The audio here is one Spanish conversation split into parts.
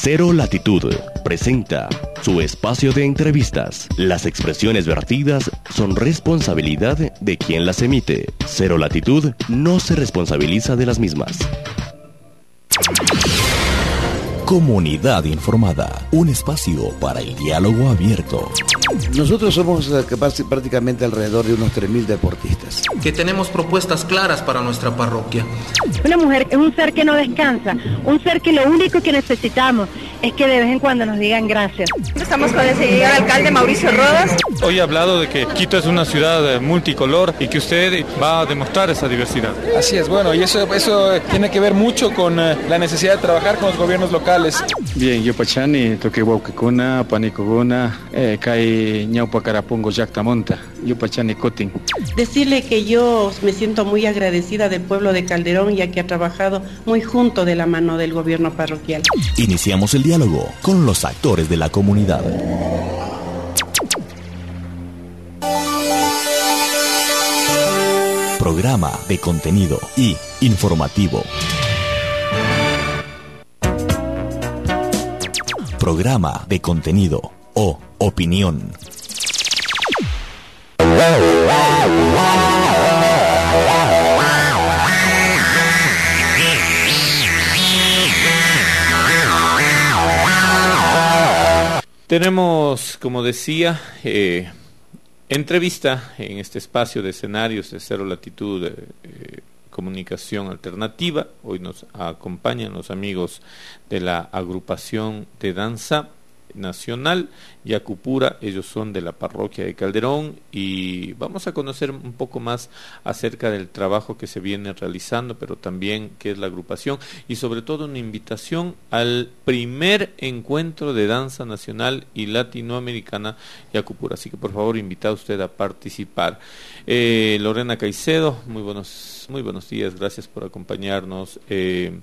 Cero Latitud presenta su espacio de entrevistas. Las expresiones vertidas son responsabilidad de quien las emite. Cero Latitud no se responsabiliza de las mismas. Comunidad informada, un espacio para el diálogo abierto. Nosotros somos eh, prácticamente alrededor de unos 3.000 deportistas. Que tenemos propuestas claras para nuestra parroquia. Una mujer es un ser que no descansa, un ser que lo único que necesitamos es que de vez en cuando nos digan gracias. Estamos con el señor alcalde Mauricio Rodas. Hoy ha hablado de que Quito es una ciudad eh, multicolor y que usted va a demostrar esa diversidad. Así es, bueno, y eso, eso tiene que ver mucho con eh, la necesidad de trabajar con los gobiernos locales. Bien, yo pachani, toque huauquicuna, panicoguna, eh, kai ñaupa carapungo yactamonta, yo pachani cotin. Decirle que yo me siento muy agradecida del pueblo de Calderón ya que ha trabajado muy junto de la mano del gobierno parroquial. Iniciamos el diálogo con los actores de la comunidad. Programa de contenido y informativo. Programa de contenido o opinión. Tenemos, como decía, eh, entrevista en este espacio de escenarios de cero latitud, eh, comunicación alternativa. Hoy nos acompañan los amigos de la agrupación de danza nacional, Yacupura, ellos son de la parroquia de Calderón y vamos a conocer un poco más acerca del trabajo que se viene realizando, pero también qué es la agrupación y sobre todo una invitación al primer encuentro de danza nacional y latinoamericana Yacupura. Así que por favor invita a usted a participar. Eh, Lorena Caicedo, muy buenos, muy buenos días, gracias por acompañarnos. Eh,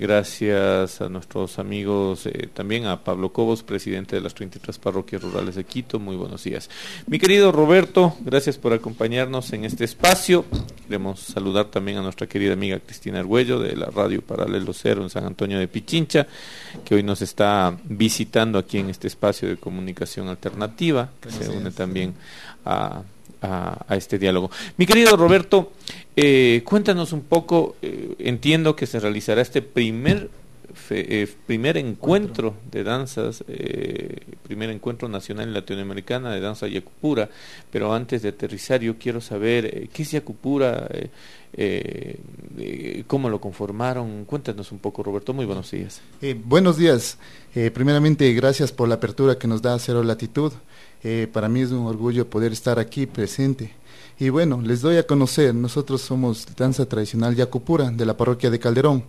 Gracias a nuestros amigos, eh, también a Pablo Cobos, presidente de las 33 parroquias rurales de Quito. Muy buenos días. Mi querido Roberto, gracias por acompañarnos en este espacio. Queremos saludar también a nuestra querida amiga Cristina Argüello de la Radio Paralelo Cero en San Antonio de Pichincha, que hoy nos está visitando aquí en este espacio de comunicación alternativa, que se une también a a, este diálogo. Mi querido Roberto, eh, cuéntanos un poco, eh, entiendo que se realizará este primer eh, primer encuentro de danzas, primer encuentro nacional latinoamericana de danza yacupura, pero antes de aterrizar yo quiero saber qué es yacupura, cómo lo conformaron, cuéntanos un poco Roberto, muy buenos días. buenos días, primeramente gracias por la apertura que nos da Cero Latitud. Eh, para mí es un orgullo poder estar aquí presente. Y bueno, les doy a conocer, nosotros somos danza tradicional Yacupura de la parroquia de Calderón.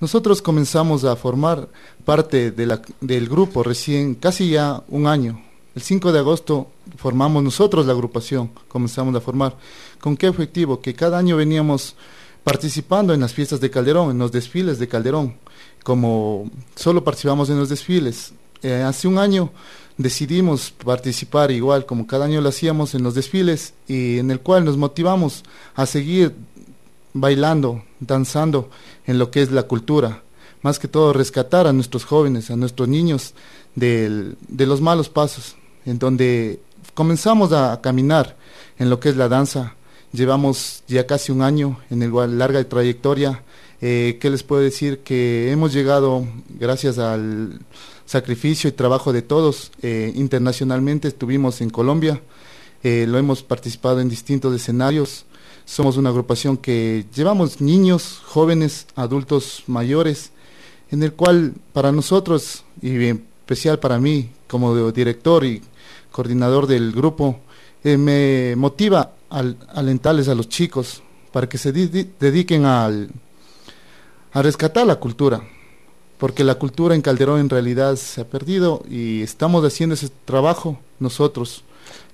Nosotros comenzamos a formar parte del grupo recién casi ya un año. El 5 de agosto formamos nosotros la agrupación, comenzamos a formar. ¿Con qué objetivo? Que cada año veníamos participando en las fiestas de Calderón, en los desfiles de Calderón. Como solo participamos en los desfiles, eh, hace un año decidimos participar igual como cada año lo hacíamos en los desfiles y en el cual nos motivamos a seguir bailando, danzando en lo que es la cultura, más que todo rescatar a nuestros jóvenes, a nuestros niños de los malos pasos, en donde comenzamos a caminar en lo que es la danza. Llevamos ya casi un año en el larga trayectoria. Eh, ¿Qué les puedo decir? Que hemos llegado, gracias al sacrificio y trabajo de todos. Eh, internacionalmente estuvimos en Colombia, eh, lo hemos participado en distintos escenarios. Somos una agrupación que llevamos niños, jóvenes, adultos mayores, en el cual para nosotros, y en especial para mí como director y coordinador del grupo, eh, me motiva al alentarles a los chicos para que se dediquen al, a rescatar la cultura, porque la cultura en Calderón en realidad se ha perdido y estamos haciendo ese trabajo nosotros.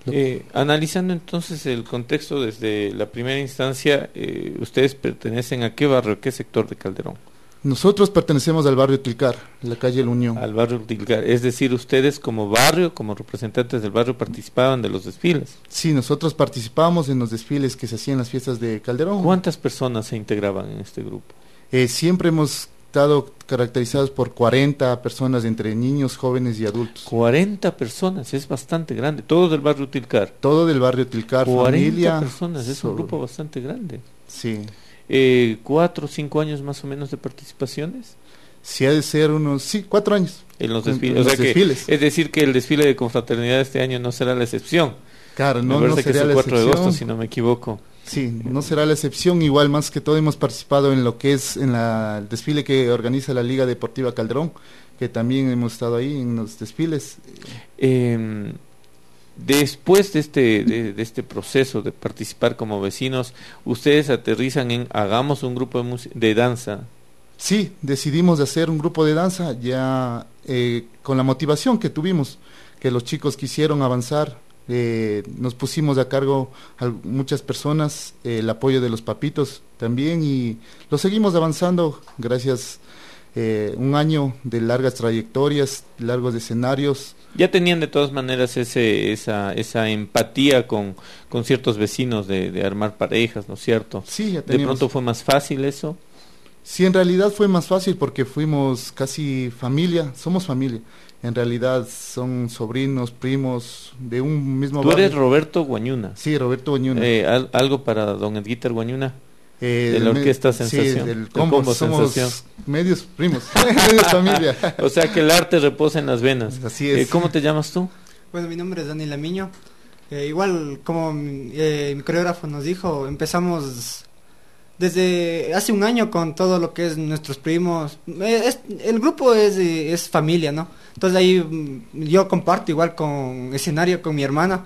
Eh, analizando entonces el contexto desde la primera instancia, eh, ¿ustedes pertenecen a qué barrio, qué sector de Calderón? Nosotros pertenecemos al barrio Tilcar, la calle La Unión. Al barrio Tilcar, es decir, ustedes como barrio, como representantes del barrio, participaban de los desfiles. Sí, nosotros participábamos en los desfiles que se hacían en las fiestas de Calderón. ¿Cuántas personas se integraban en este grupo? Eh, siempre hemos estado caracterizados por 40 personas entre niños, jóvenes y adultos. 40 personas, es bastante grande. Todo del barrio Tilcar. Todo del barrio Tilcar, 40 familia. personas, es un grupo bastante grande. Sí. Eh, ¿Cuatro o cinco años más o menos de participaciones? Sí, ha de ser unos, sí, cuatro años. En los desfiles. o sea que, es decir, que el desfile de confraternidad este año no será la excepción. Claro, no, no parece que es el la 4 de excepción. agosto, si no me equivoco. Sí, no será la excepción. Igual más que todo hemos participado en lo que es en la, el desfile que organiza la Liga Deportiva Calderón, que también hemos estado ahí en los desfiles. Eh, después de este, de, de este proceso de participar como vecinos, ustedes aterrizan en hagamos un grupo de, danza. Sí, decidimos de hacer un grupo de danza ya eh, con la motivación que tuvimos, que los chicos quisieron avanzar. Eh, nos pusimos a cargo a muchas personas, eh, el apoyo de los papitos también y lo seguimos avanzando gracias eh, un año de largas trayectorias, largos escenarios. Ya tenían de todas maneras ese, esa, esa empatía con, con ciertos vecinos de, de armar parejas, ¿no es cierto? Sí, ya De pronto fue más fácil eso. Sí, en realidad fue más fácil porque fuimos casi familia, somos familia. En realidad son sobrinos, primos de un mismo Tú barrio. eres Roberto Guañuna. Sí, Roberto Guañuna. Eh, al- ¿Algo para don Edguiter Guañuna? Eh, de la Orquesta sí, Sensación. del del combo, combo somos Sensación. medios primos, medios familia. O sea que el arte reposa en las venas. Así es. Eh, ¿Cómo te llamas tú? Bueno, mi nombre es Dani Lamiño. Eh, igual, como eh, mi coreógrafo nos dijo, empezamos desde hace un año con todo lo que es nuestros primos. Eh, es- el grupo es, eh, es familia, ¿no? Entonces ahí mm, yo comparto igual con escenario con mi hermana.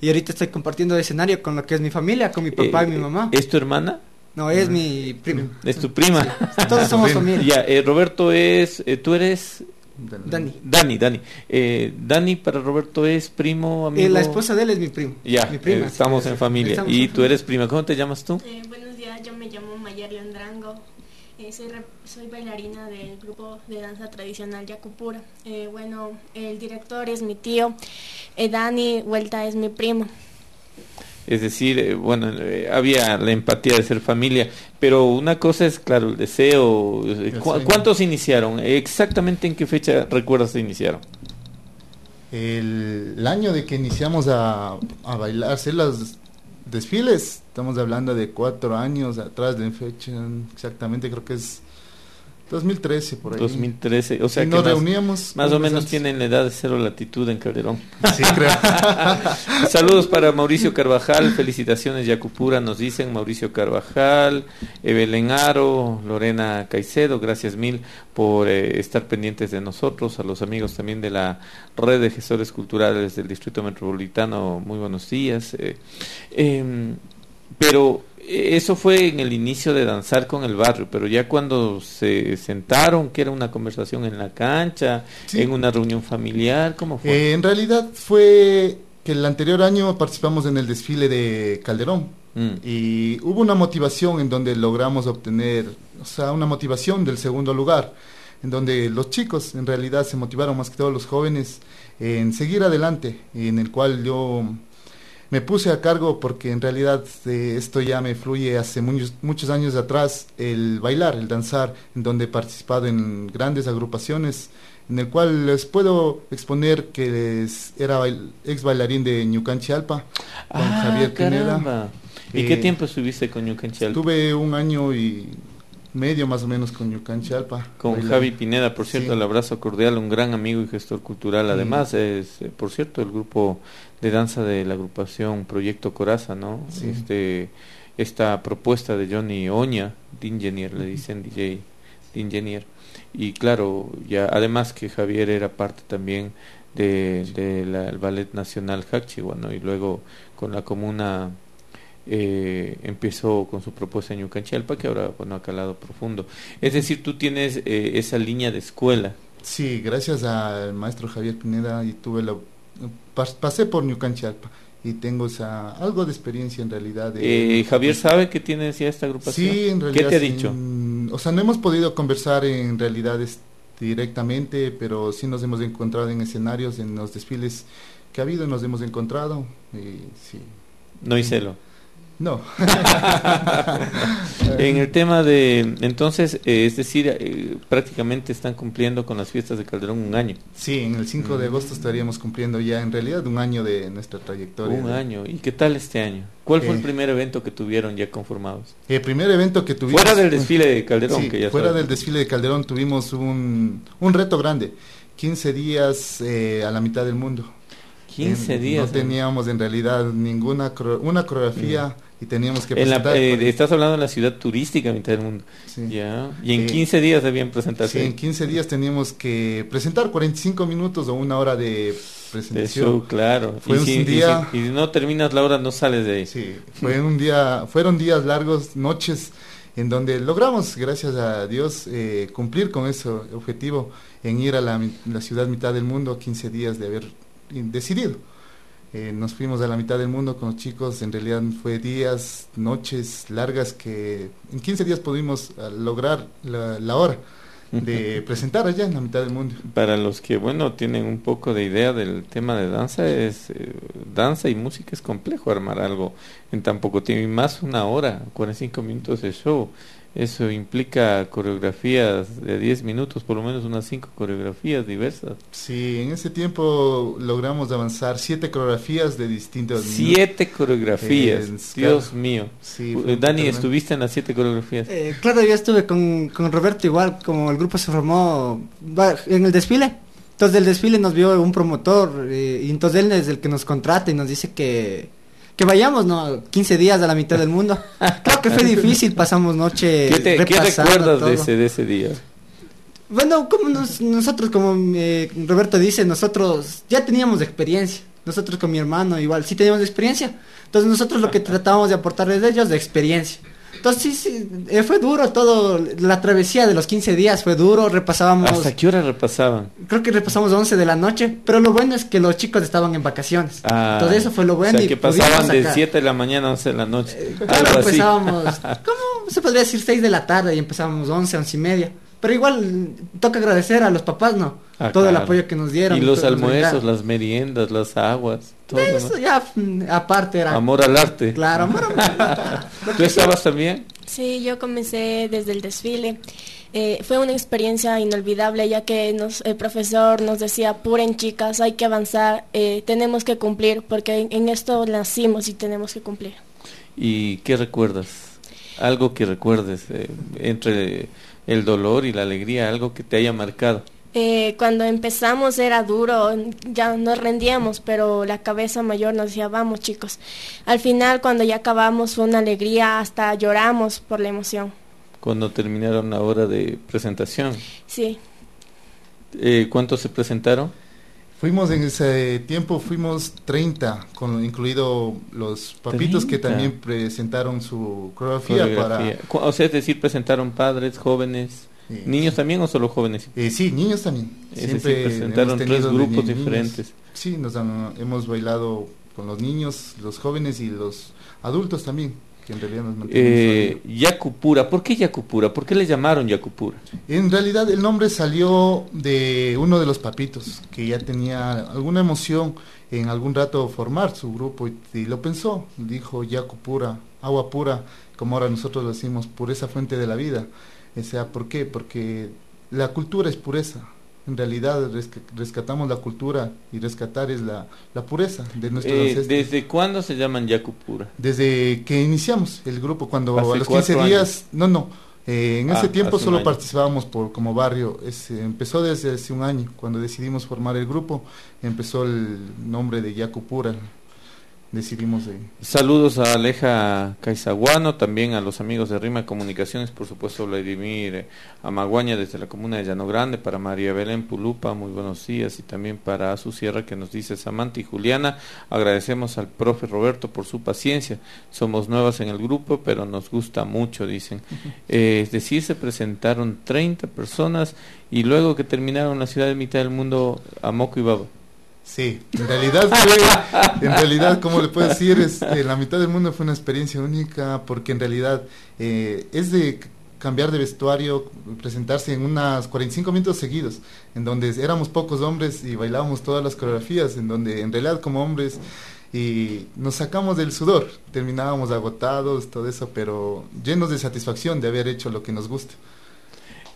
Y ahorita estoy compartiendo escenario con lo que es mi familia, con mi papá y mi Eh, mamá. ¿Es tu hermana? No, es mi primo. Es tu prima. Todos somos familia. Ya, eh, Roberto es, eh, tú eres Dani. Dani, Dani. Eh, Dani para Roberto es primo, amigo. Eh, la esposa de él es mi primo. Ya, mi prima. eh, estamos sí, en sí. familia. Estamos y en tú eres prima. ¿Cómo te llamas tú? Eh, buenos días, yo me llamo Mayari Andrango. Eh, soy, rep- soy bailarina del grupo de danza tradicional Yacupura. Eh, bueno, el director es mi tío. Eh, Dani Vuelta es mi primo. Es decir, eh, bueno, eh, había la empatía de ser familia, pero una cosa es, claro, el deseo. eh, ¿cu- sueño. ¿Cuántos iniciaron? ¿Exactamente en qué fecha recuerdas que iniciaron? El, el año de que iniciamos a, a bailar, hacer los desfiles, estamos hablando de cuatro años atrás de fecha, exactamente creo que es 2013 por ahí. 2013, o sea Y que nos más, reuníamos más o menos antes. tienen la edad de cero latitud en Calderón. Sí, creo. Saludos para Mauricio Carvajal, felicitaciones Yacupura, nos dicen Mauricio Carvajal, Evelyn Aro, Lorena Caicedo, gracias mil por eh, estar pendientes de nosotros, a los amigos también de la red de gestores culturales del Distrito Metropolitano, muy buenos días. eh, em, pero eso fue en el inicio de danzar con el barrio, pero ya cuando se sentaron, que era una conversación en la cancha, Sí. en una reunión familiar, ¿cómo fue? Eh, en realidad fue que el anterior año participamos en el desfile de Calderón Mm. y hubo una motivación en donde logramos obtener, o sea, una motivación del segundo lugar, en donde los chicos en realidad se motivaron más que todos los jóvenes en seguir adelante, y en el cual yo me puse a cargo porque en realidad eh, esto ya me fluye hace muchos, muchos años atrás, el bailar, el danzar, en donde he participado en grandes agrupaciones, en el cual les puedo exponer que es- era bail- ex bailarín de Ñucanchalpa, con Ah, Javier Pineda. ¿Y Eh, qué tiempo estuviste con Yucanchalpa? Tuve un año y medio más o menos con Ñucanchalpa. Con bailando. Javi Pineda, por cierto, Sí. el abrazo cordial, un gran amigo y gestor cultural. Además, es, eh, por cierto, el grupo de danza de la agrupación Proyecto Coraza, ¿no? Sí. Este, esta propuesta de Johnny Oña, D'Ingenier, le dicen DJ D'Ingenier. Y claro, ya además que Javier era parte también del de, la- el Ballet Nacional Hachiwa, ¿no? Y luego con la comuna eh, empezó con su propuesta en Yucanchalpa, que ahora bueno, ha calado profundo. Es decir, tú tienes eh, esa línea de escuela. Sí, gracias al maestro Javier Pineda y tuve la pasé por Yucanchalpa y tengo esa, algo de experiencia en realidad. Eh, Javier sabe que tienes ya esta agrupación. Sí, en realidad. ¿Qué te ha dicho? o sea, no hemos podido conversar en realidad directamente, pero sí nos hemos encontrado en escenarios, en los desfiles que ha habido, nos hemos encontrado. Y, sí. No hay celo. No. en el tema de, entonces, eh, es decir, eh, prácticamente están cumpliendo con las fiestas de Calderón un año. Sí, en el 5 de mm. agosto estaríamos cumpliendo ya en realidad un año de nuestra trayectoria. Un año. ¿Y qué tal este año? ¿Cuál fue el eh. primer evento que tuvieron ya conformados? El primer evento que tuvimos... Fuera del desfile de Calderón. que ya fuera del desfile de Calderón tuvimos un, un reto grande. 15 días a la mitad del mundo. 15 días. No teníamos en realidad ninguna una coreografía mm. Y teníamos que presentar. Eh, estás hablando de la ciudad turística mitad del mundo. Ya. Y en 15 días debían presentarse. Sí, en 15 días teníamos que presentar 45 minutos o una hora de presentación. De claro. Fue un día. Y si, no terminas la hora, no sales de ahí. Sí, fue un día, fueron días largos, noches en donde logramos, gracias a Dios, eh, cumplir con ese objetivo en ir a la, la ciudad mitad del mundo, 15 días de haber decidido. Eh, nos fuimos a la mitad del mundo con los chicos, en realidad fue días, noches largas que en 15 días pudimos ah, lograr la, hora de presentar allá en la mitad del mundo. Para los que, bueno, tienen un poco de idea del tema de danza, es eh, danza y música es complejo armar algo en tan poco tiempo, y más una hora, 45 minutos de show. Eso implica coreografías de 10 minutos, por lo menos unas 5 coreografías diversas. Sí, en ese tiempo logramos avanzar 7 coreografías de distintos... 7 coreografías, eh, Dios mío. Sí, Dani, ¿estuviste en las 7 coreografías? Eh, claro, yo estuve con, con Roberto igual, como el grupo se formó en el desfile. Entonces del desfile nos vio un promotor eh, y entonces él es el que nos contrata y nos dice que que vayamos, ¿no? 15 días a la mitad del mundo. Claro que fue difícil, pasamos noche ¿Qué, te, ¿qué recuerdas de ese, de ese día? Bueno, como nosotros, como eh, Roberto dice, nosotros ya teníamos experiencia. Nosotros con mi hermano igual, sí teníamos experiencia. Entonces nosotros lo que tratábamos de aportarles de ellos de experiencia. Entonces sí, eh, fue duro todo, la travesía de los 15 días fue duro, repasábamos... ¿Hasta qué hora repasaban? Creo que repasamos 11 de la noche, pero lo bueno es que los chicos estaban en vacaciones. Ah, Todo eso fue lo bueno. O sea, que pasaban de 7 de la mañana a 11 de la noche. Eh, claro, empezábamos, ¿cómo se podría decir? 6 de la tarde y empezábamos 11, 11 y media. Pero igual toca agradecer a los papás, ¿no? Ah, todo el apoyo que nos dieron. Y los almuerzos, las meriendas, las aguas. Todo Eso ya mm, aparte era. Amor al arte. Claro, amor al arte. ¿Tú estabas también? Sí, yo comencé desde el desfile. Eh, fue una experiencia inolvidable ya que nos, el profesor nos decía, puren chicas, hay que avanzar, eh, tenemos que cumplir, porque en, esto nacimos y tenemos que cumplir. ¿Y qué recuerdas? Algo que recuerdes eh, entre el dolor y la alegría, algo que te haya marcado. Eh, cuando empezamos era duro, ya nos rendíamos, pero la cabeza mayor nos decía, vamos chicos. Al final, cuando ya acabamos, fue una alegría, hasta lloramos por la emoción. Cuando terminaron la hora de presentación. Sí. Eh, ¿Cuántos se presentaron? Fuimos en ese tiempo, fuimos 30, con, incluido los papitos que también presentaron su coreografía, para... O sea, es decir, presentaron padres, jóvenes, niños también o solo jóvenes. Eh, sí, niños también. Siempre presentaron tres grupos diferentes. Sí, nos hemos bailado con los niños, los jóvenes y los adultos también que en realidad nos eh, Yacupura, ¿por qué Yacupura? ¿Por qué le llamaron Yacupura? En realidad el nombre salió de uno de los papitos, que ya tenía alguna emoción en algún rato formar su grupo y, lo pensó, dijo Yacupura, agua pura, como ahora nosotros lo decimos, pureza fuente de la vida. O sea, ¿por qué? Porque la cultura es pureza, en realidad rescatamos la cultura y rescatar es la, la pureza de nuestros eh, ¿Desde cuándo se llaman Yacupura? Desde que iniciamos el grupo, cuando a los 15 días, no, no, eh, en ese ah, tiempo solo participábamos por como barrio, empezó desde hace un año, cuando decidimos formar el grupo, empezó el nombre de Yacupura. Decidimos de... Saludos a Aleja Caizaguano, también a los amigos de Rima Comunicaciones, por supuesto Vladimir Amaguaña desde la comuna de Llano Grande, para María Belén Pulupa, muy buenos días, y también para Azu Sierra que nos dice Samantha y Juliana, agradecemos al profe Roberto por su paciencia, somos nuevas en el grupo, pero nos gusta mucho, dicen. Eh, es decir, se presentaron 30 personas y luego que terminaron la ciudad de mitad del mundo a Moco y Baba. Sí, en realidad fue, en realidad, como le puedo decir, es, eh, la mitad del mundo fue una experiencia única porque en realidad eh, es de cambiar de vestuario, presentarse en unas 45 minutos seguidos, en donde éramos pocos hombres y bailábamos todas las coreografías, en donde en realidad como hombres y nos sacamos del sudor, terminábamos agotados, todo eso, pero llenos de satisfacción de haber hecho lo que nos gusta.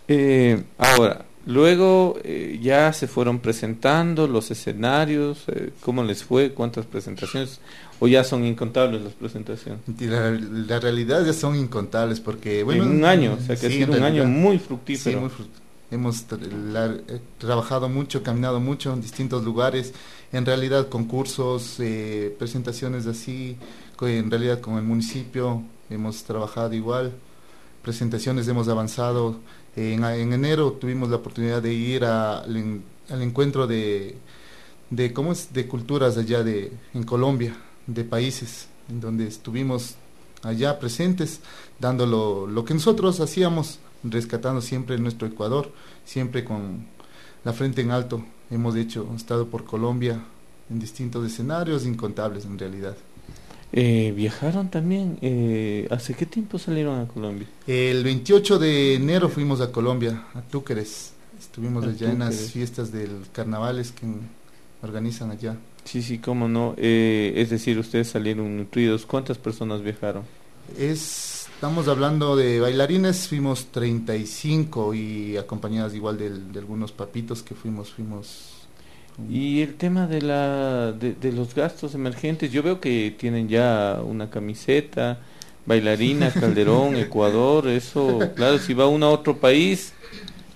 Eh, ahora, Luego eh, ya se fueron presentando los escenarios, eh, cómo les fue, cuántas presentaciones, o ya son incontables las presentaciones. La, realidad ya son incontables porque, bueno... En un año, o sea que ha sido un año muy fructífero. hemos eh, trabajado mucho, caminado mucho en distintos lugares, en realidad concursos, presentaciones así, en realidad con el municipio hemos trabajado igual, presentaciones hemos avanzado en, enero tuvimos la oportunidad de ir al, encuentro de, de, ¿cómo es? de culturas allá de, en Colombia, de países, en donde estuvimos allá presentes, dando lo, que nosotros hacíamos, rescatando siempre nuestro Ecuador, siempre con la frente en alto. Hemos hecho, estado por Colombia en distintos escenarios, incontables en realidad. Eh, ¿Viajaron también? Eh, ¿Hace qué tiempo salieron a Colombia? El 28 de enero fuimos a Colombia, a Túqueres. Estuvimos allá en las fiestas del carnavales que organizan allá. Sí, sí, cómo no. Eh, es decir, ustedes salieron nutridos. ¿Cuántas personas viajaron? Es, estamos hablando de bailarines, fuimos 35 y acompañadas igual de, de algunos papitos que fuimos, fuimos y el tema de, la, de, los gastos emergentes, yo veo que tienen ya una camiseta, bailarina, Calderón, Ecuador, eso, claro, si va uno a otro país,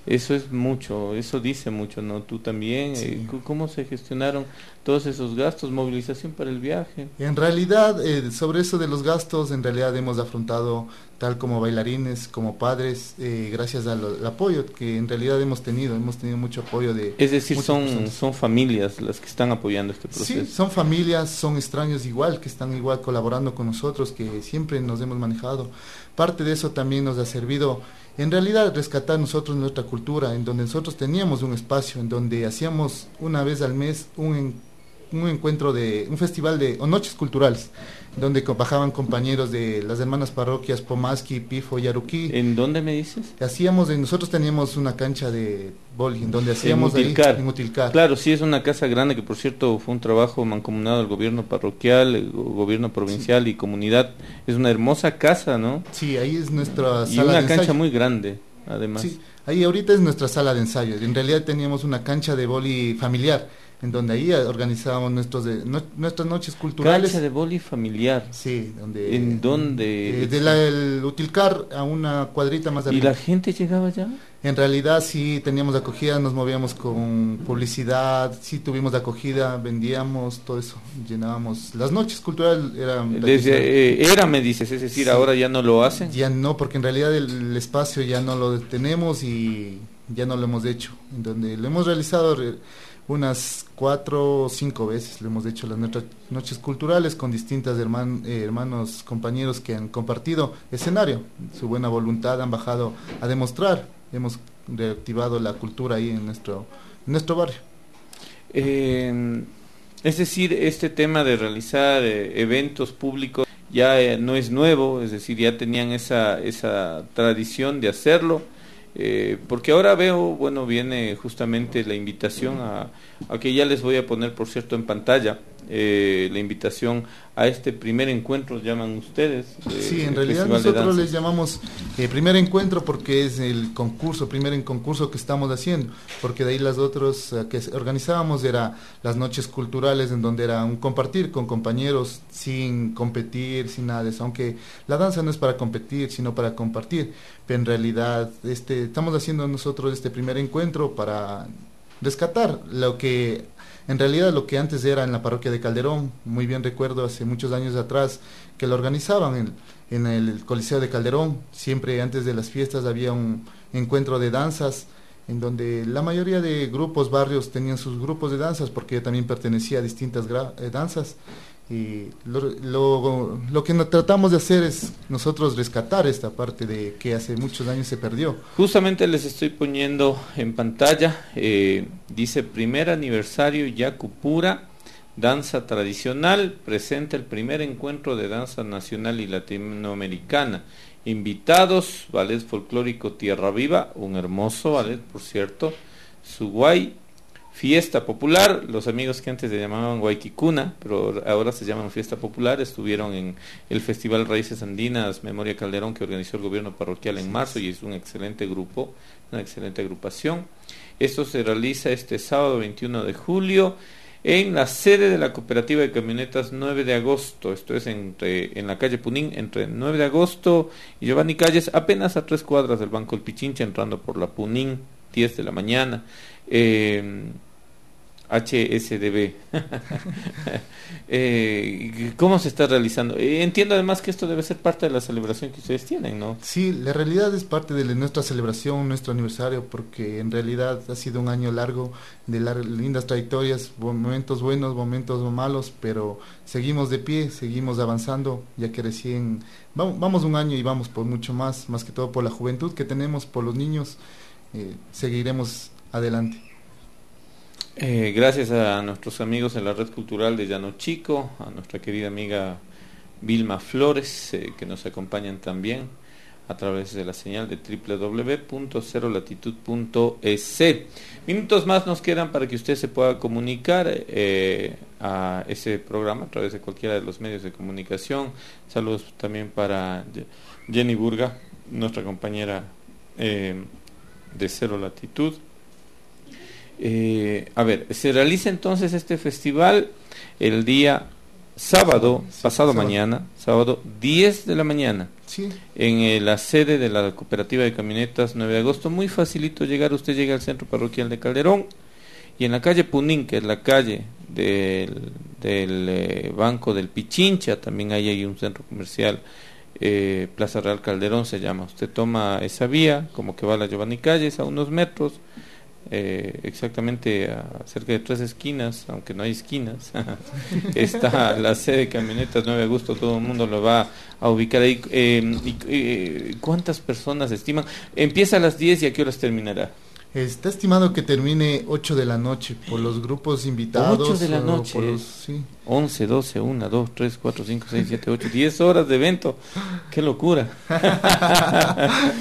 eso es mucho, eso dice mucho, ¿no? Tú también, eh, ¿cómo se gestionaron todos esos gastos, movilización para el viaje? En realidad, eh, sobre eso de los gastos, en realidad hemos afrontado tal como bailarines, como padres, eh, gracias al, apoyo que en realidad hemos tenido, hemos tenido mucho apoyo de... Es decir, son, son familias las que están apoyando este proceso. Sí, son familias, son extraños igual, que están igual colaborando con nosotros, que siempre nos hemos manejado. Parte de eso también nos ha servido en realidad rescatar nosotros nuestra cultura, en donde nosotros teníamos un espacio, en donde hacíamos una vez al mes un, un encuentro de, un festival de, o noches culturales, donde bajaban compañeros de las hermanas parroquias Pomaski, Pifo y Aruquí. ¿En dónde me dices? Hacíamos, nosotros teníamos una cancha de boli, en donde hacíamos en Utilcar. Claro, sí, es una casa grande que por cierto fue un trabajo mancomunado del gobierno parroquial, el gobierno provincial y comunidad. Es una hermosa casa, ¿no? Sí, ahí es nuestra sala y una cancha muy grande, además. Sí, ahí ahorita es nuestra sala de ensayo. En realidad teníamos una cancha de boli familiar en donde ahí organizábamos nuestros nuestras noches culturales. Cancha de boli familiar. Sí, donde ¿En dónde? Eh, de la, el Utilcar a una cuadrita más arriba. ¿Y la gente llegaba ya? En realidad sí teníamos acogida, nos movíamos con publicidad, sí tuvimos acogida, vendíamos, todo eso, llenábamos. Las noches culturales eran... Desde, eh, era, me dices, es decir, ahora ya no lo hacen. Ya no, porque en realidad el, espacio ya no lo tenemos y ya no lo hemos hecho. En donde lo hemos realizado unas cuatro o cinco veces. Le hemos hecho las noches culturales con distintas eh, hermanos, compañeros que han compartido escenario. Su buena voluntad han bajado a demostrar. Hemos reactivado la cultura ahí en nuestro, nuestro barrio. Eh, es decir, este tema de realizar eh, eventos públicos ya no es nuevo, es decir, ya tenían esa, esa tradición de hacerlo eh, porque ahora veo, bueno, viene justamente la invitación a, a, que ya les voy a poner, por cierto, en pantalla, eh, la invitación a este primer encuentro, llaman ustedes. sí, en realidad nosotros les llamamos eh, primer encuentro porque es el concurso, primer en concurso que estamos haciendo, porque de ahí las otras que organizábamos era las noches culturales en donde era un compartir con compañeros sin competir, sin nada de eso, aunque la danza no es para competir, sino para compartir, pero en realidad este, estamos haciendo nosotros este primer encuentro para rescatar lo que en realidad lo que antes era en la parroquia de Calderón, muy bien recuerdo hace muchos años atrás que lo organizaban en, en el Coliseo de Calderón, siempre antes de las fiestas había un encuentro de danzas en donde la mayoría de grupos, barrios tenían sus grupos de danzas porque yo también pertenecía a distintas eh, danzas y lo, lo, que tratamos de hacer es nosotros rescatar esta parte de que hace muchos años se perdió. Justamente les estoy poniendo en pantalla, eh, dice primer aniversario Yacupura, danza tradicional, presenta el primer encuentro de danza nacional y latinoamericana. Invitados, ballet folclórico Tierra Viva, un hermoso ballet, por cierto, Suguay, Fiesta Popular, los amigos que antes se llamaban Guayquicuna, pero ahora se llaman Fiesta Popular, estuvieron en el Festival Raíces Andinas Memoria Calderón que organizó el gobierno parroquial en marzo y es un excelente grupo, una excelente agrupación. Esto se realiza este sábado 21 de julio en la sede de la cooperativa de camionetas 9 de agosto, esto es entre, en la calle Punín, entre 9 de agosto y Giovanni Calles, apenas a tres cuadras del Banco El Pichincha, entrando por la Punín, 10 de la mañana. Eh, HSDB. eh, ¿Cómo se está realizando? Eh, entiendo además que esto debe ser parte de la celebración que ustedes tienen, ¿no? Sí, la realidad es parte de nuestra celebración, nuestro aniversario, porque en realidad ha sido un año largo de lindas trayectorias, momentos buenos, momentos malos, pero seguimos de pie, seguimos avanzando, ya que recién vamos, vamos un año y vamos por mucho más, más que todo por la juventud que tenemos, por los niños, eh, seguiremos adelante. Eh, gracias a nuestros amigos en la red cultural de Llano Chico, a nuestra querida amiga Vilma Flores, eh, que nos acompañan también a través de la señal de www.cerolatitud.es. Minutos más nos quedan para que usted se pueda comunicar eh, a ese programa a través de cualquiera de los medios de comunicación. Saludos también para Jenny Burga, nuestra compañera de Cero Latitud. Eh, a ver, se realiza entonces este festival el día sábado, pasado mañana, sábado 10 de la mañana, en eh, la sede de la cooperativa de camionetas 9 de agosto. Muy facilito llegar, usted llega al centro parroquial de Calderón y en la calle Punín, que es la calle del, eh, Banco del Pichincha, también ahí hay un centro comercial. Plaza Real Calderón se llama. Usted toma esa vía, como que va a la Giovanni Calles, a unos metros, eh, exactamente a cerca de tres esquinas, aunque no hay esquinas, está la sede de camionetas 9 de agosto, todo el mundo lo va a ubicar ahí. Eh, eh, ¿Cuántas personas estiman? Empieza a las 10 y a qué horas terminará. Está estimado que termine 8 de la noche por los grupos invitados. 8 de la noche. sí. 11, 12, 1, 2, 3, 4, 5, 6, 7, 8, 10 horas de evento. ¡Qué locura!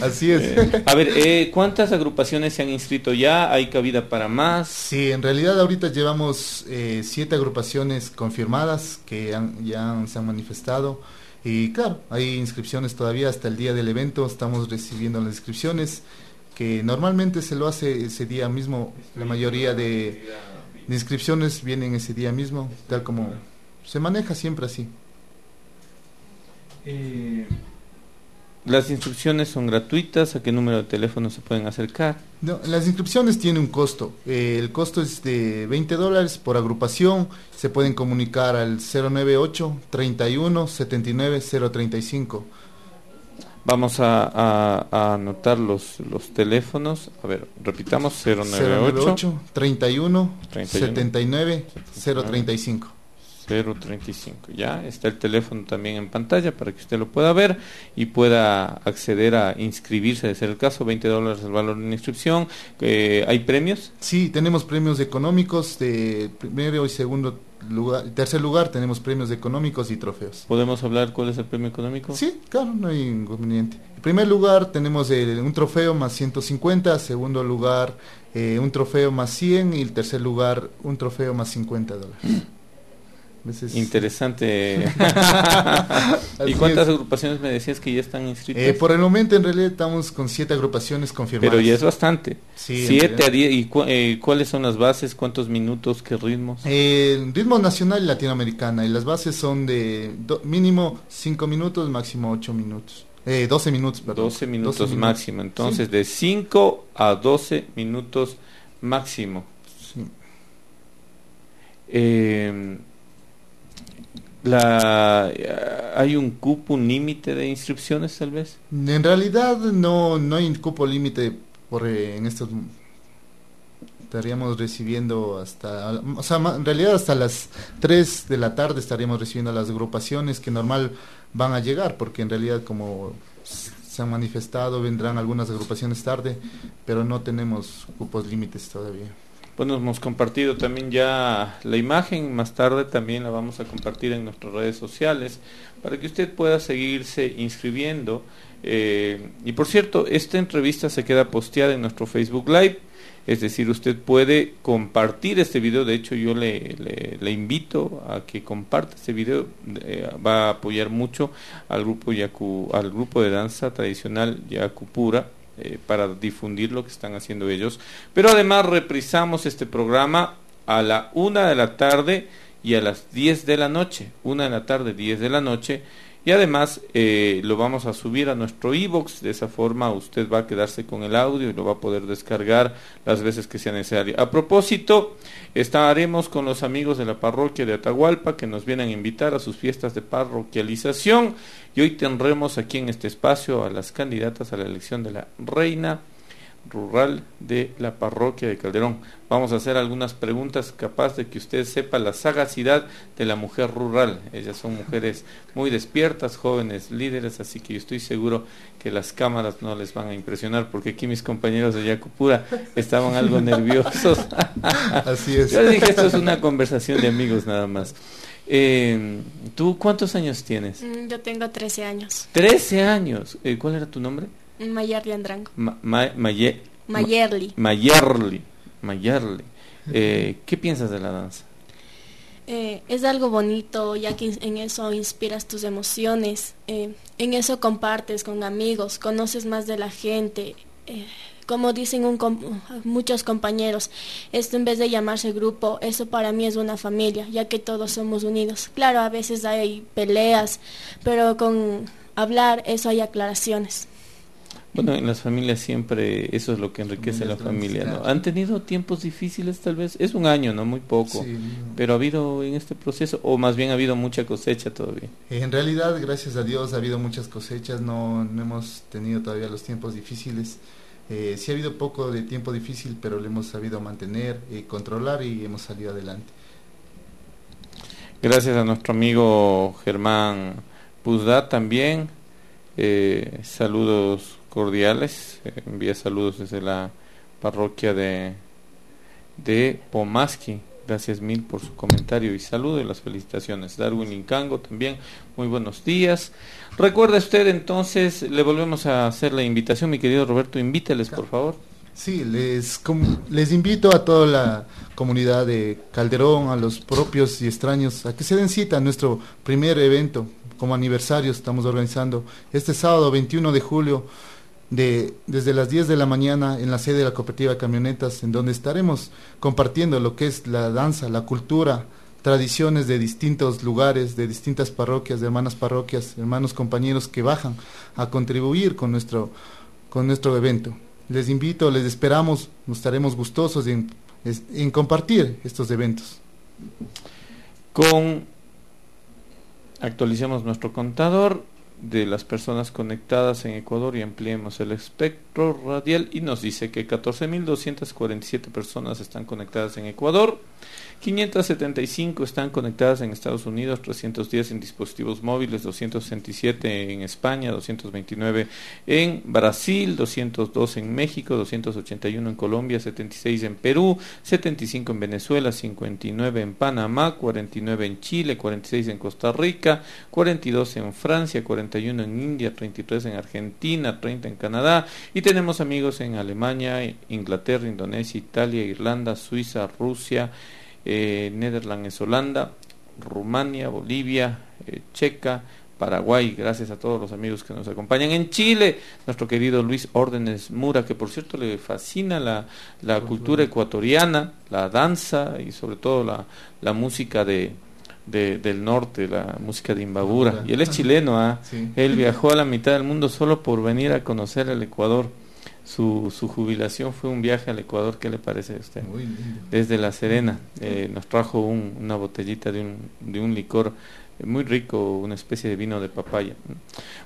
Así es. Eh, a ver, eh, ¿cuántas agrupaciones se han inscrito ya? ¿Hay cabida para más? Sí, en realidad ahorita llevamos eh, siete agrupaciones confirmadas que ya se han manifestado. Y claro, hay inscripciones todavía hasta el día del evento. Estamos recibiendo las inscripciones que normalmente se lo hace ese día mismo. La mayoría de, inscripciones vienen ese día mismo, tal como se maneja siempre así. Eh, las inscripciones son gratuitas, ¿a qué número de teléfono se pueden acercar? No, las inscripciones tienen un costo, eh, el costo es de 20 dólares por agrupación, se pueden comunicar al 098 31 79 035 Vamos a, anotar los, los teléfonos. A ver, repitamos 098 31, 79 035. 035. Ya está el teléfono también en pantalla para que usted lo pueda ver y pueda acceder a inscribirse, de ser el caso, 20 dólares el valor de la inscripción. Eh, ¿Hay premios? Sí, tenemos premios económicos de primero y segundo lugar, tercer lugar tenemos premios económicos y trofeos. ¿Podemos hablar cuál es el premio económico? Sí, claro, no hay inconveniente. En primer lugar tenemos un trofeo más 150, segundo lugar eh, un trofeo más 100 y el tercer lugar un trofeo más 50 dólares. Interesante. ¿Y cuántas agrupaciones me decías que ya están inscritas? Eh, por el momento en realidad estamos con siete agrupaciones confirmadas. Pero ya es bastante. siete a diez. ¿Y eh, cuáles son las bases? ¿Cuántos minutos? ¿Qué ritmos? Eh, ritmo nacional y latinoamericana. Y las bases son de mínimo cinco minutos, máximo ocho minutos. Eh, 12 minutos, perdón. 12 minutos, máximo. Entonces, de 5 a 12 minutos máximo Eh, la, ¿Hay un cupo, un límite de inscripciones tal vez? En realidad no, no hay un cupo límite por en estos estaríamos recibiendo hasta, o sea, en realidad hasta las 3 de la tarde estaríamos recibiendo las agrupaciones que normal van a llegar, porque en realidad como se han manifestado vendrán algunas agrupaciones tarde, pero no tenemos cupos límites todavía. Bueno, hemos compartido también ya la imagen, más tarde también la vamos a compartir en nuestras redes sociales para que usted pueda seguirse inscribiendo. Eh, y por cierto, esta entrevista se queda posteada en nuestro Facebook Live. Es decir, usted puede compartir este video, de hecho yo le, le, invito a que comparta este video, eh, va a apoyar mucho al grupo, Yaku, al grupo de danza tradicional Yakupura, eh, para difundir lo que están haciendo ellos. Pero además reprisamos este programa a la una de la tarde y a las 10 de la noche, una de la tarde, 10 de la noche, y además eh, lo vamos a subir a nuestro iBox, de esa forma usted va a quedarse con el audio y lo va a poder descargar las veces que sea necesario. A propósito, estaremos con los amigos de la parroquia de Atahualpa que nos vienen a invitar a sus fiestas de parroquialización y hoy tendremos aquí en este espacio a las candidatas a la elección de la reina rural de la parroquia de Calderón. Vamos a hacer algunas preguntas capaz de que usted sepa la sagacidad de la mujer rural. Ellas son mujeres muy despiertas, jóvenes líderes, así que yo estoy seguro que las cámaras no les van a impresionar porque aquí mis compañeros de Yacupura estaban algo nerviosos. así es. Yo dije, esto es una conversación de amigos nada más. Eh, ¿Tú cuántos años tienes? Mm, yo tengo 13 años. 13 años. Eh, ¿Cuál era tu nombre? Mayerli Andrango. Mayerli. Mayerli. Mayerli. Eh, ¿Qué piensas de la danza? Eh, es algo bonito, ya que en eso inspiras tus emociones, eh, en eso compartes con amigos, conoces más de la gente. como dicen muchos compañeros, esto en vez de llamarse grupo, eso para mí es una familia, ya que todos somos unidos. Claro, a veces hay peleas, pero con hablar eso hay aclaraciones. Bueno, en las familias siempre eso es lo que enriquece a la familia, ¿no? ¿Han tenido tiempos difíciles tal vez? Es un año, ¿no? Muy poco. Pero ha habido en este proceso, o más bien ha habido mucha cosecha todavía. En realidad, gracias a Dios, ha habido muchas cosechas, no, no hemos tenido todavía los tiempos difíciles. Eh, sí ha habido poco de tiempo difícil, pero lo hemos sabido mantener y controlar y hemos salido adelante. Gracias a nuestro amigo Germán Puzda también. Eh, saludos cordiales. Eh, envía saludos desde la parroquia de, de Pomaski. Gracias mil por su comentario y saludo y las felicitaciones. Darwin Incango también, muy buenos días. Recuerda usted entonces, le volvemos a hacer la invitación, mi querido Roberto, invíteles por favor. Sí, les, les invito a toda la comunidad de Calderón, a los propios y extraños, a que se den cita a nuestro primer evento como aniversario. Estamos organizando este sábado 21 de julio de, desde las 10 de la mañana en la sede de la cooperativa de camionetas, en donde estaremos compartiendo lo que es la danza, la cultura, tradiciones de distintos lugares, de distintas parroquias, de hermanas parroquias, hermanos compañeros que bajan a contribuir con nuestro, con nuestro evento. Les invito, les esperamos, nos estaremos gustosos en, en compartir estos eventos. Con actualicemos nuestro contador de las personas conectadas en Ecuador y ampliemos el espectro radial. Y nos dice que 14.247 personas están conectadas en Ecuador 575 están conectadas en Estados Unidos, 310 en dispositivos móviles, 267 en España, 229 en Brasil, 202 en México, 281 en Colombia, 76 en Perú, 75 en Venezuela, 59 en Panamá, 49 en Chile, 46 en Costa Rica, 42 en Francia, 41 en India, 33 en Argentina, 30 en Canadá y tenemos amigos en Alemania, Inglaterra, Indonesia, Italia, Irlanda, Suiza, Rusia, eh, Netherlands Holanda, Rumania, Bolivia, eh, Checa, Paraguay, gracias a todos los amigos que nos acompañan. En Chile, nuestro querido Luis Órdenes Mura, que por cierto le fascina la, la cultura ecuatoriana, la danza y sobre todo la, la música de, del norte, la música de Imbabura. Y él es chileno, ¿ah? él viajó a la mitad del mundo solo por venir a conocer el Ecuador su, su jubilación fue un viaje al Ecuador. ¿Qué le parece a usted? Desde La Serena eh, nos trajo una botellita de un, de un licor muy rico, una especie de vino de papaya.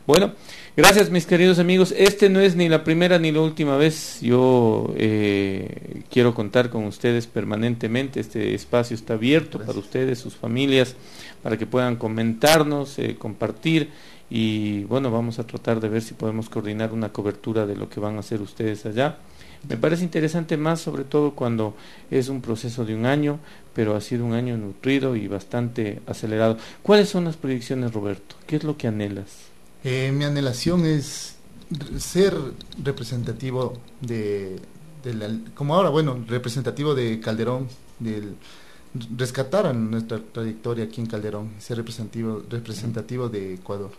Bueno, gracias mis queridos amigos. Este no es ni la primera ni la última vez. Yo eh, quiero contar con ustedes permanentemente. Este espacio está abierto para ustedes, sus familias, para que puedan comentarnos, eh, compartir y bueno, vamos a tratar de ver si podemos coordinar una cobertura de lo que van a hacer ustedes allá. Me parece interesante más, sobre todo cuando es un proceso de un año, pero ha sido un año nutrido y bastante acelerado. ¿Cuáles son las proyecciones, Roberto? ¿Qué es lo que anhelas? Eh, mi anhelación es ser representativo de, como ahora, bueno, representativo de Calderón, del rescatar nuestra trayectoria aquí en Calderón, ser representativo, representativo de Ecuador.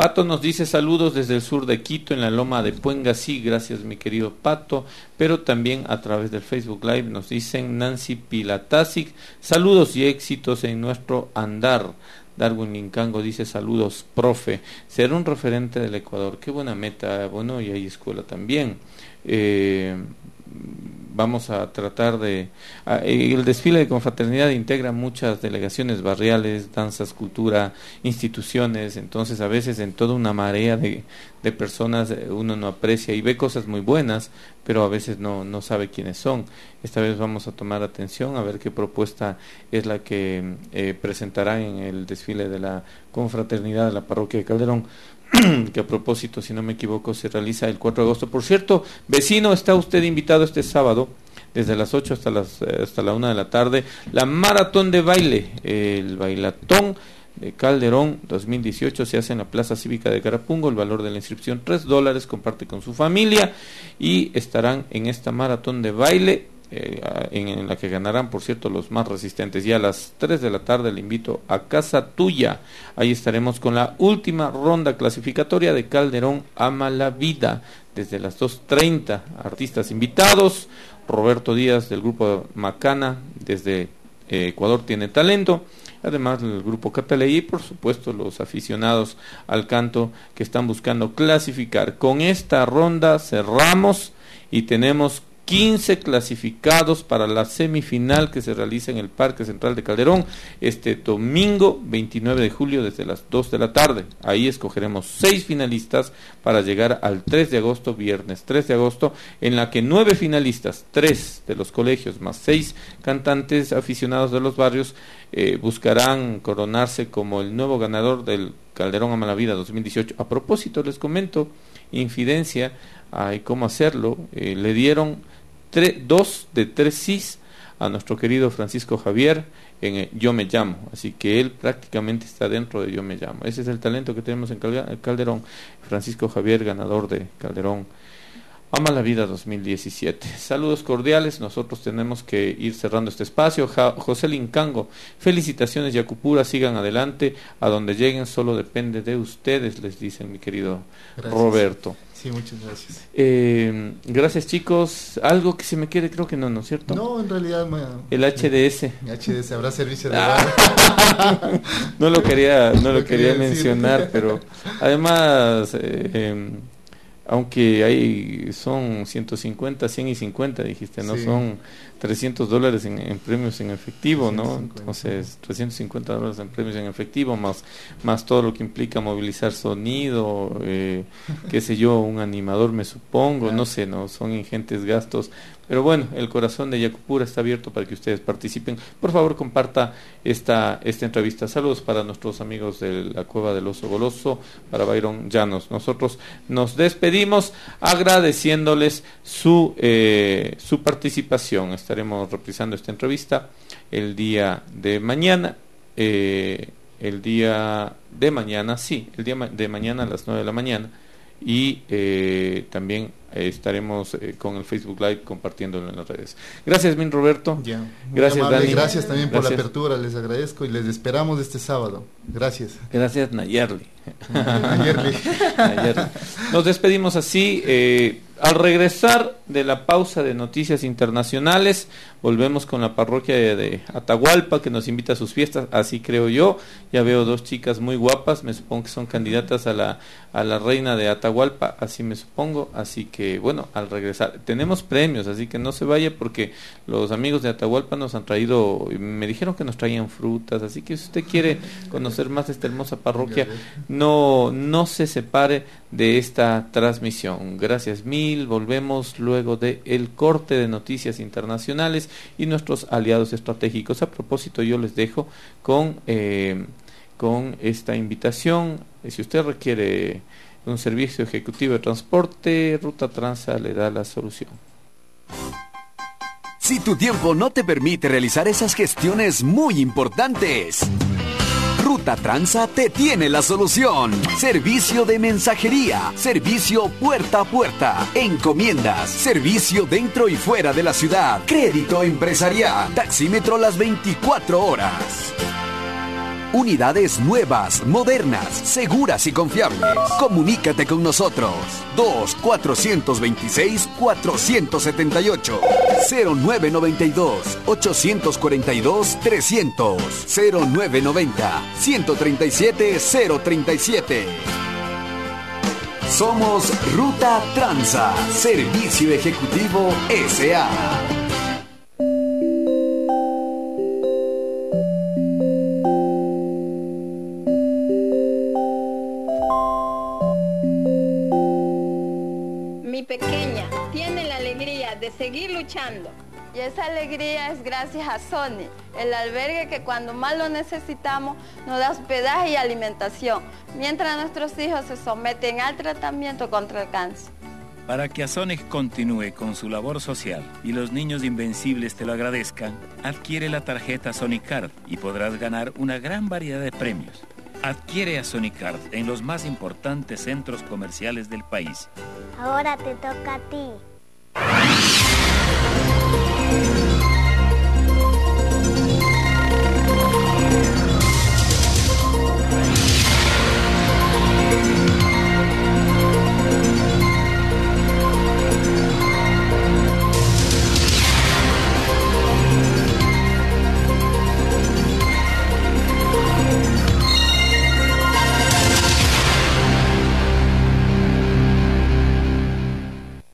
Pato nos dice saludos desde el sur de Quito, en la loma de Puengasí. Gracias, mi querido Pato. Pero también a través del Facebook Live nos dicen Nancy Pilatasic. Saludos y éxitos en nuestro andar. Darwin Lincango dice saludos, profe. Ser un referente del Ecuador. Qué buena meta. Bueno, y hay escuela también. Eh, vamos a tratar de... el desfile de confraternidad integra muchas delegaciones barriales, danzas, cultura, instituciones, entonces a veces en toda una marea de, de personas eh, uno no aprecia y ve cosas muy buenas, pero a veces no, no sabe quiénes son. Esta vez vamos a tomar atención a ver qué propuesta es la que eh, presentará en el desfile de la confraternidad de la parroquia de Calderón que a propósito, si no me equivoco, se realiza el 4 de agosto. Por cierto, vecino, está usted invitado este sábado, desde las 8 hasta, las, eh, hasta la 1 de la tarde, la maratón de baile, el bailatón de Calderón 2018 se hace en la Plaza Cívica de Carapungo, el valor de la inscripción 3 dólares, comparte con su familia y estarán en esta maratón de baile eh, en, la que ganarán, por cierto, los más resistentes. Y a las 3 de la tarde le invito a Casa Tuya. Ahí estaremos con la última ronda clasificatoria de Calderón Ama la Vida. Desde las 2.30, artistas invitados. Roberto Díaz del grupo Macana, desde eh, Ecuador tiene talento. Además, el grupo Cataley y, por supuesto, los aficionados al canto que están buscando clasificar. Con esta ronda cerramos y tenemos 15 clasificados para la semifinal que se realiza en el Parque Central de Calderón este domingo 29 de julio desde las 2 de la tarde. Ahí escogeremos 6 finalistas para llegar al 3 de agosto, viernes 3 de agosto, en la que 9 finalistas, 3 de los colegios más 6 cantantes aficionados de los barrios eh, buscarán coronarse como el nuevo ganador del Calderón a Malavida 2018. A propósito, les comento, infidencia, hay cómo hacerlo, eh, le dieron dos de tres sís a nuestro querido Francisco Javier en Yo me llamo. Así que él prácticamente está dentro de Yo me llamo. Ese es el talento que tenemos en Calderón. Francisco Javier, ganador de Calderón. Ama la vida 2017. Saludos cordiales. Nosotros tenemos que ir cerrando este espacio. José Lincango, felicitaciones Yacupura, sigan adelante. A donde lleguen solo depende de ustedes, les dicen mi querido Roberto. Sí, muchas gracias. Eh, gracias chicos. Algo que se me quede, creo que no, ¿no es cierto? No, en realidad... el HDS. El HDS, habrá servicio de... Ah. no lo quería, no lo, quería, mencionar, pero además... Eh, aunque hay son 150, 100 y 50, dijiste, no son 300 dólares en, premios en efectivo, ¿no? Entonces, 350 dólares en premios en efectivo, más, más todo lo que implica movilizar sonido, eh, qué sé yo, un animador me supongo, no sé, ¿no? Son ingentes gastos. Pero bueno, el corazón de Yacupura está abierto para que ustedes participen. Por favor, comparta esta, esta entrevista. Saludos para nuestros amigos de la Cueva del Oso Goloso, para Byron Llanos. Nosotros nos despedimos agradeciéndoles su, eh, su participación estaremos reprisando esta entrevista el día de mañana. Eh, el día de mañana, sí, el día de mañana a las 9 de la mañana. Y eh, también estaremos eh, con el Facebook Live compartiéndolo en las redes. Gracias, Min Roberto. gracias, Dani. Gracias también por la apertura, les agradezco y les esperamos este sábado. Gracias. Gracias, Nayerli. Nayerli. Nos despedimos así. al regresar de la pausa de noticias internacionales. Volvemos con la parroquia de, Atahualpa que nos invita a sus fiestas, así creo yo. Ya veo dos chicas muy guapas, me supongo que son candidatas a la, a la reina de Atahualpa, así me supongo. Así que bueno, al regresar, tenemos premios, así que no se vaya porque los amigos de Atahualpa nos han traído, me dijeron que nos traían frutas, así que si usted quiere conocer más esta hermosa parroquia, no, no se separe de esta transmisión. Gracias mil, volvemos luego de el corte de noticias internacionales y nuestros aliados estratégicos. A propósito, yo les dejo con, eh, con esta invitación. Si usted requiere un servicio ejecutivo de transporte, Ruta Transa le da la solución. Si tu tiempo no te permite realizar esas gestiones muy importantes, Ruta Transa te tiene la solución. Servicio de mensajería, servicio puerta a puerta, encomiendas, servicio dentro y fuera de la ciudad, crédito empresarial, taxímetro las 24 horas. Unidades nuevas, modernas, seguras y confiables. Comunícate con nosotros. 2-426-478. 0992-842-300. 0990-137-037. Somos Ruta Transa, Servicio Ejecutivo SA. Seguir luchando. Y esa alegría es gracias a Sony, el albergue que cuando más lo necesitamos nos da hospedaje y alimentación, mientras nuestros hijos se someten al tratamiento contra el cáncer. Para que Sonic continúe con su labor social y los niños invencibles te lo agradezcan, adquiere la tarjeta Sonic Card y podrás ganar una gran variedad de premios. Adquiere a Sonic Card en los más importantes centros comerciales del país. Ahora te toca a ti. Thank you.